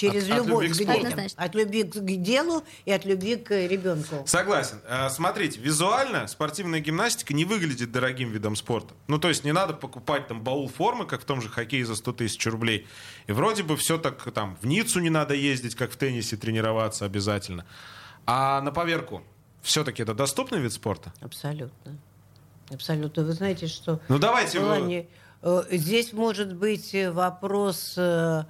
через От- от любовь любви к к. Однозначно. От любви к делу и от любви к ребенку. Согласен. Э, Смотрите, визуально спортивная гимнастика не выглядит дорогим видом спорта. Ну, то есть не надо покупать там баул формы, как в том же хоккее за 100 тысяч рублей. И вроде бы все так там в Ниццу не надо ездить, как в теннисе, тренироваться обязательно. А на поверку, все-таки это доступный вид спорта? Абсолютно. Абсолютно. Вы знаете, что Ну, давайте в вы- плане, э, здесь может быть э, вопрос э,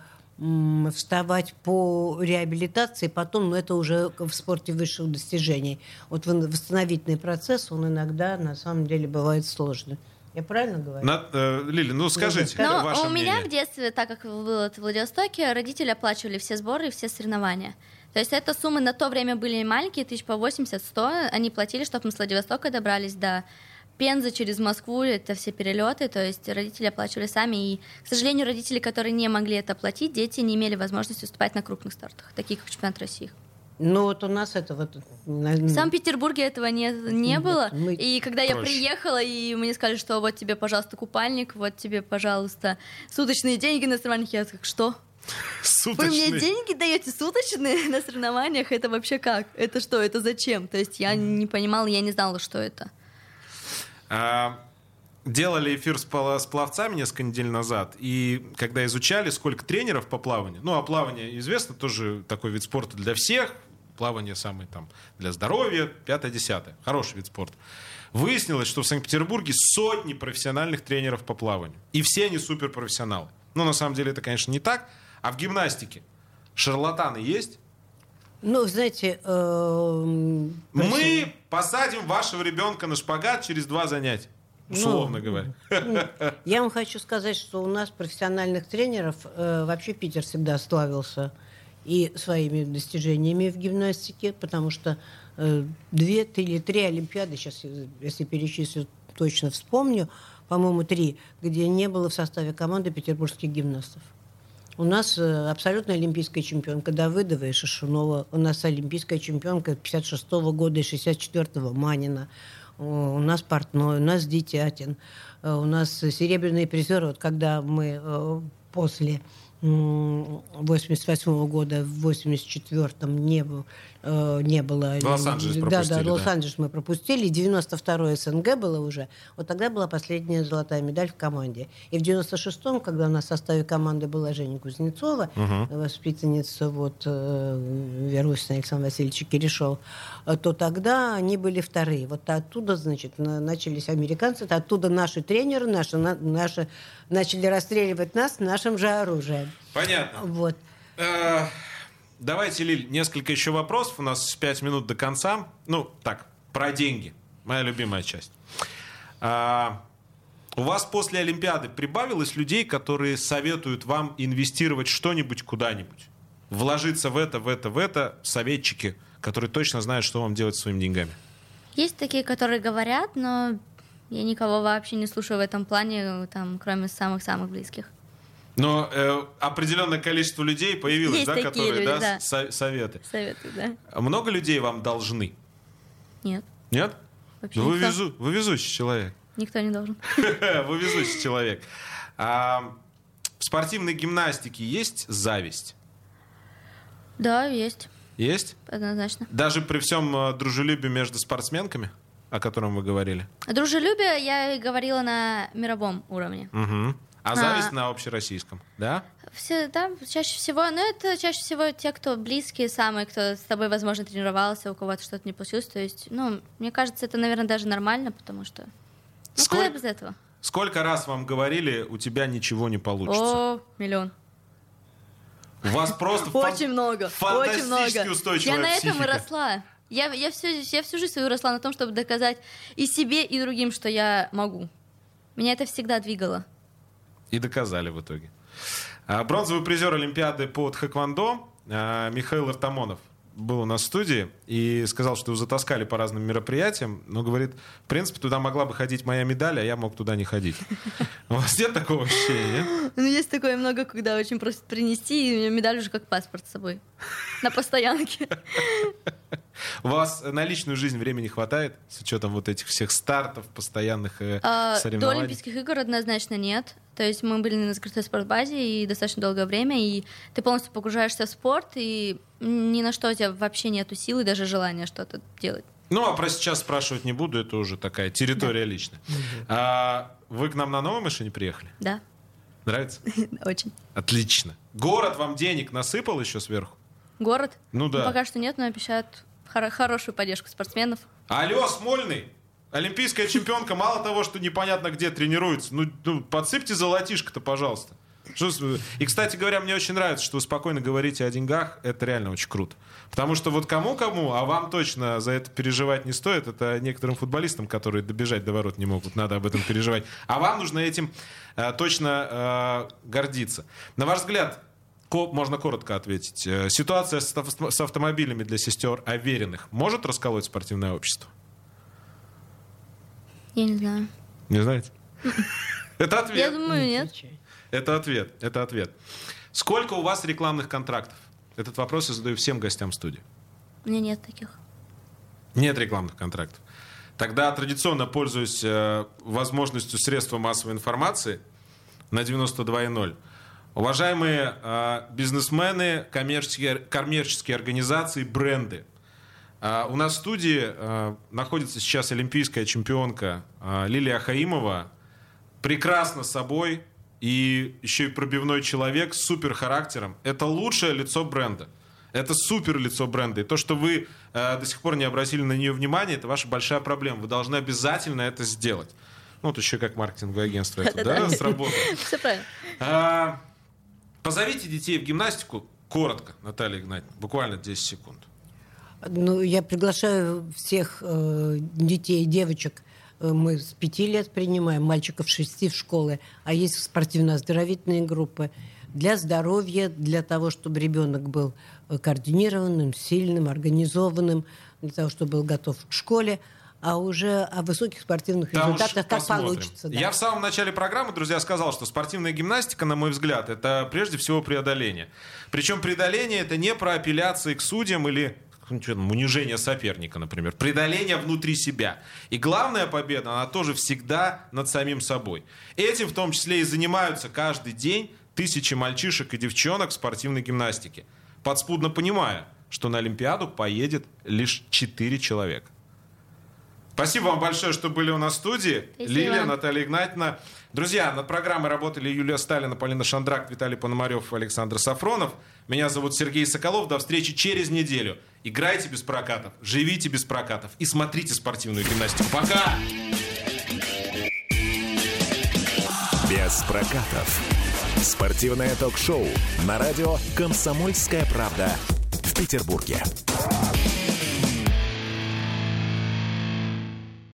вставать по реабилитации, потом, но это уже в спорте высших достижений. Вот восстановительный процесс, он иногда на самом деле бывает сложный. Я правильно говорю? На- э, Лили, ну скажите, скажи. Но ваше у меня мнение. в детстве, так как было в Владивостоке, родители оплачивали все сборы и все соревнования. То есть это суммы на то время были маленькие, тысяч по 80-100, они платили, чтобы мы с Владивостока добрались до Пенза через Москву, это все перелеты, то есть родители оплачивали сами, и, к сожалению, родители, которые не могли это оплатить, дети не имели возможности выступать на крупных стартах, таких как чемпионат России. Ну вот у нас это вот... В Санкт-Петербурге этого не, не было. Мы И когда я проще. приехала, и мне сказали, что вот тебе, пожалуйста, купальник, вот тебе, пожалуйста, суточные деньги на соревнованиях, я как, что? Вы мне деньги даете суточные на соревнованиях? Это вообще как? Это что? Это зачем? То есть я не понимала, я не знала, что это. А, Делали эфир с, с пловцами несколько недель назад, и когда изучали, сколько тренеров по плаванию, ну, а плавание известно, тоже такой вид спорта для всех, плавание самый там для здоровья, пятое-десятое, хороший вид спорта. Выяснилось, что в Санкт-Петербурге сотни профессиональных тренеров по плаванию, и все они суперпрофессионалы. Ну, на самом деле это, конечно, не так, а в гимнастике шарлатаны есть? Ну, знаете... эм, Мы посадим вашего ребенка на шпагат через два занятия, Ну, условно говоря. Я вам хочу сказать, что у нас профессиональных тренеров э, вообще Питер всегда славился и своими достижениями в гимнастике, потому что э, две или три Олимпиады, сейчас, если перечислю, точно вспомню, по-моему, три, где не было в составе команды петербургских гимнастов. У нас э, абсолютно олимпийская чемпионка Давыдова и Шишунова. У нас олимпийская чемпионка 56 года и 64-го Манина. У нас Портной, у нас Дитятин. Э, У нас серебряные призеры. Вот когда мы э, после 88 года, в 84-м не, э, не было... Лос-Анджелес да, пропустили, да, да. Лос-Анджелес мы пропустили. 92-й СНГ было уже. Вот тогда была последняя золотая медаль в команде. И в 96-м, когда у нас в составе команды была Женя Кузнецова, воспитанница вот, э, Верусина Александра Васильевича Киришова, э, то тогда они были вторые. Вот оттуда, значит, на- начались американцы, оттуда наши тренеры, наши, на- наши начали расстреливать нас нашим же оружием. Понятно. Вот. Э, Давайте, Лиль, несколько еще вопросов. У нас 5 минут до конца. Ну, так, про деньги. Моя любимая часть. А, У вас после Олимпиады прибавилось людей, которые советуют вам инвестировать что-нибудь куда-нибудь? Вложиться в это, в это, в это, советчики, которые точно знают, что вам делать со своими деньгами. Есть такие, которые говорят, но я никого вообще не слушаю в этом плане, там, кроме самых-самых близких. Но э, определенное количество людей появилось, Есть да, такие которые люди, да, да. со- советы. Советую, да? Много людей вам должны? Нет, Нет? вообще Ну, вы, никто. везу- вы везучий человек. Никто не должен. Вы везучий человек. А, в спортивной гимнастике есть зависть? Да, есть, Есть? однозначно. Даже при всем э, дружелюбии между спортсменками, о котором вы говорили? Дружелюбие я говорила на мировом уровне. А зависть на общероссийском, да? Все, да, чаще всего, но это чаще всего те, кто близкие самые, кто с тобой, возможно, тренировался, у кого-то что-то не получилось. То есть, ну, мне кажется, это, наверное, даже нормально, потому что... Ну, Сколько- куда без этого? Сколько раз вам говорили, у тебя ничего не получится? О, миллион. У вас просто Очень много, очень много. устойчивая Я на этом и росла. Я, я, всю, я всю жизнь свою росла на том, чтобы доказать и себе, и другим, что я могу. Меня это всегда двигало. И доказали в итоге. А, Бронзовый призер Олимпиады по тхэквондо а, Михаил Артамонов был у нас в студии и сказал, что его затаскали по разным мероприятиям, но говорит, в принципе, туда могла бы ходить моя медаль, а я мог туда не ходить. У вас нет такого ощущения? Ну, есть такое много, когда очень просят принести, и у меня медаль уже как паспорт с собой. На постоянке. У вас на личную жизнь времени хватает с учетом вот этих всех стартов, постоянных э, А, До соревнований? Олимпийских игр однозначно нет. То есть мы были на закрытой спортбазе и достаточно долгое время, и ты полностью погружаешься в спорт, и ни на что у тебя вообще нету силы, даже желания что-то делать. Ну, а про сейчас спрашивать не буду, это уже такая территория личная. А, вы к нам на новой машине приехали? Да, Нравится? очень. Отлично. Город вам денег насыпал еще сверху? Город? Ну да. Пока что нет, но обещают хоро- хорошую поддержку спортсменов. Алло, Смольный! Олимпийская чемпионка мало того, что непонятно где тренируется. Ну, ну, подсыпьте золотишко-то, пожалуйста. И, кстати говоря, мне очень нравится, что вы спокойно говорите о деньгах. Это реально очень круто. Потому что вот кому-кому, а вам точно за это переживать не стоит. Это некоторым футболистам, которые добежать до ворот не могут, надо об этом переживать. А вам нужно этим э, точно э, гордиться. На ваш взгляд, ко- можно коротко ответить. Э, Ситуация с, с автомобилями для сестер Авериных может расколоть спортивное общество? Я не знаю. Не знаете? Это ответ. Я думаю, нет. Это ответ. Это ответ. Сколько у вас рекламных контрактов? Этот вопрос я задаю всем гостям студии. У меня нет таких. Нет рекламных контрактов. Тогда традиционно пользуюсь э, возможностью средства массовой информации на 92.0. Уважаемые э, бизнесмены, коммерческие, коммерческие организации, бренды. Э, у нас в студии э, находится сейчас олимпийская чемпионка э, Лилия Хаимова. Прекрасно собой и еще и пробивной человек с супер характером. Это лучшее лицо бренда. Это супер лицо бренда. И то, что вы э, до сих пор не обратили на нее внимания, это ваша большая проблема. Вы должны обязательно это сделать. Ну, вот еще как маркетинговое агентство это, да, сработало. Все правильно. А, позовите детей в гимнастику коротко, Наталья Игнатьевна, буквально 10 секунд. Ну, я приглашаю всех э, детей, девочек. Э, Мы с пяти лет принимаем, мальчиков шести в школы. А есть спортивно-оздоровительные группы для здоровья, для того, чтобы ребенок был э, координированным, сильным, организованным, для того, чтобы был готов к школе, а уже о высоких спортивных Там результатах как посмотрим. получится. да. Я в самом начале программы, друзья, сказал, что спортивная гимнастика, на мой взгляд, это прежде всего преодоление. Причем преодоление это не про апелляции к судьям или ну, что там, унижение соперника, например. Преодоление внутри себя. И главная победа, она тоже всегда над самим собой. Этим в том числе и занимаются каждый день тысячи мальчишек и девчонок в спортивной гимнастике. Подспудно понимая, что на Олимпиаду поедет лишь 4 человека. Спасибо вам большое, что были у нас в студии. Спасибо. Лилия, Наталья Игнатьевна. Друзья, над программой работали Юлия Сталина, Полина Шандрак, Виталий Пономарев, Александр Сафронов. Меня зовут Сергей Соколов. До встречи через неделю. Играйте без прокатов, живите без прокатов и смотрите спортивную гимнастику. Пока! Без прокатов. Спортивное ток-шоу на радио «Комсомольская правда» в Петербурге.